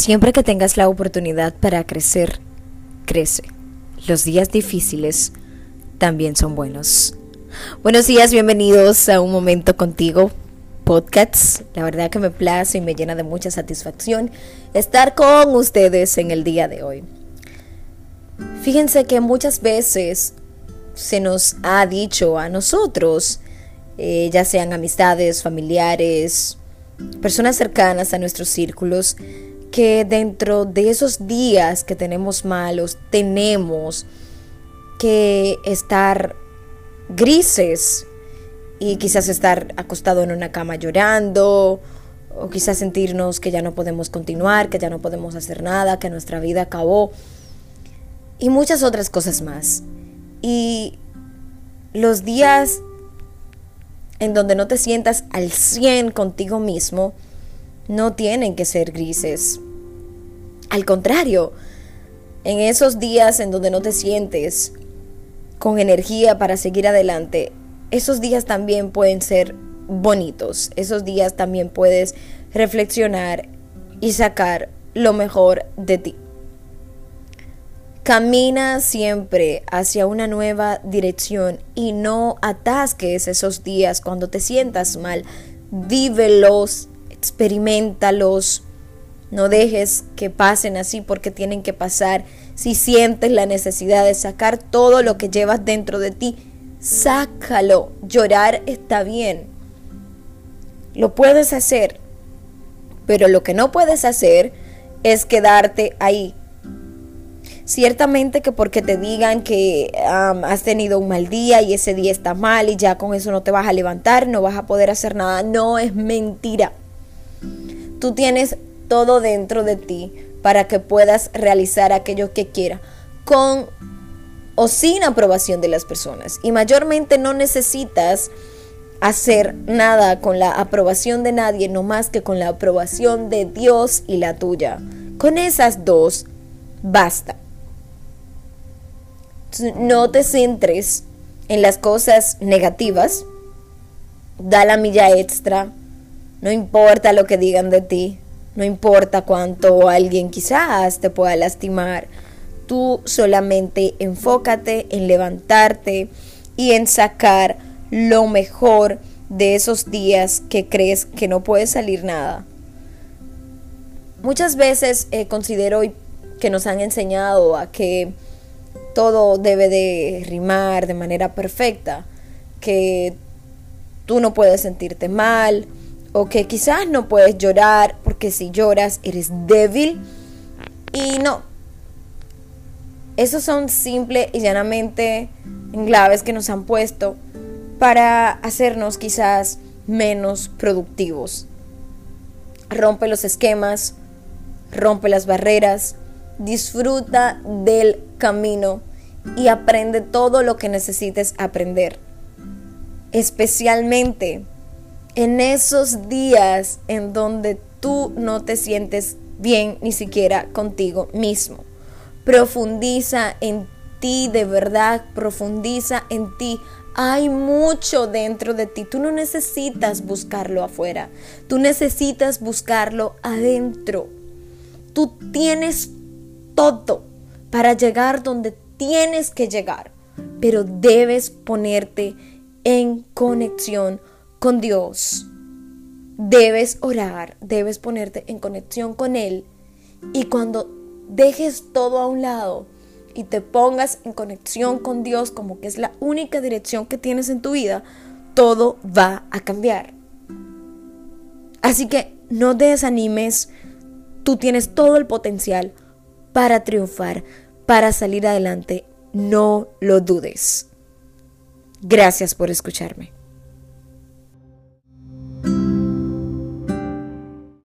Siempre que tengas la oportunidad para crecer, crece. Los días difíciles también son buenos. Buenos días, bienvenidos a Un Momento Contigo Podcasts. La verdad que me place y me llena de mucha satisfacción estar con ustedes en el día de hoy. Fíjense que muchas veces se nos ha dicho a nosotros, eh, ya sean amistades, familiares, personas cercanas a nuestros círculos, que dentro de esos días que tenemos malos tenemos que estar grises y quizás estar acostado en una cama llorando o quizás sentirnos que ya no podemos continuar, que ya no podemos hacer nada, que nuestra vida acabó y muchas otras cosas más. Y los días en donde no te sientas al 100 contigo mismo, no tienen que ser grises. Al contrario, en esos días en donde no te sientes con energía para seguir adelante, esos días también pueden ser bonitos. Esos días también puedes reflexionar y sacar lo mejor de ti. Camina siempre hacia una nueva dirección y no atasques esos días cuando te sientas mal. Vívelos, experimentalos. No dejes que pasen así porque tienen que pasar. Si sientes la necesidad de sacar todo lo que llevas dentro de ti, sácalo. Llorar está bien. Lo puedes hacer. Pero lo que no puedes hacer es quedarte ahí. Ciertamente que porque te digan que has tenido un mal día y ese día está mal y ya con eso no te vas a levantar, no vas a poder hacer nada, no es mentira. Tú tienes todo dentro de ti para que puedas realizar aquello que quieras con o sin aprobación de las personas. Y mayormente no necesitas hacer nada con la aprobación de nadie, no más que con la aprobación de Dios y la tuya. Con esas dos, basta. No te centres en las cosas negativas, da la milla extra, no importa lo que digan de ti, no importa cuánto alguien quizás te pueda lastimar. Tú solamente enfócate en levantarte y en sacar lo mejor de esos días que crees que no puede salir nada. Muchas veces eh, considero que nos han enseñado a que todo debe de rimar de manera perfecta, que tú no puedes sentirte mal, o que quizás no puedes llorar porque si lloras eres débil. Y no. Esos son simple y llanamente claves que nos han puesto para hacernos quizás menos productivos. Rompe los esquemas, rompe las barreras, disfruta del camino y aprende todo lo que necesites aprender. Especialmente en esos días en donde tú no te sientes bien ni siquiera contigo mismo. Profundiza en ti, de verdad, profundiza en ti. Hay mucho dentro de ti. Tú no necesitas buscarlo afuera. Tú necesitas buscarlo adentro. Tú tienes todo para llegar donde tienes que llegar. Pero debes ponerte en conexión con Dios. Debes orar, debes ponerte en conexión con Él. Y cuando dejes todo a un lado y te pongas en conexión con Dios como que es la única dirección que tienes en tu vida, todo va a cambiar. Así que no desanimes, tú tienes todo el potencial para triunfar, para salir adelante, no lo dudes. Gracias por escucharme.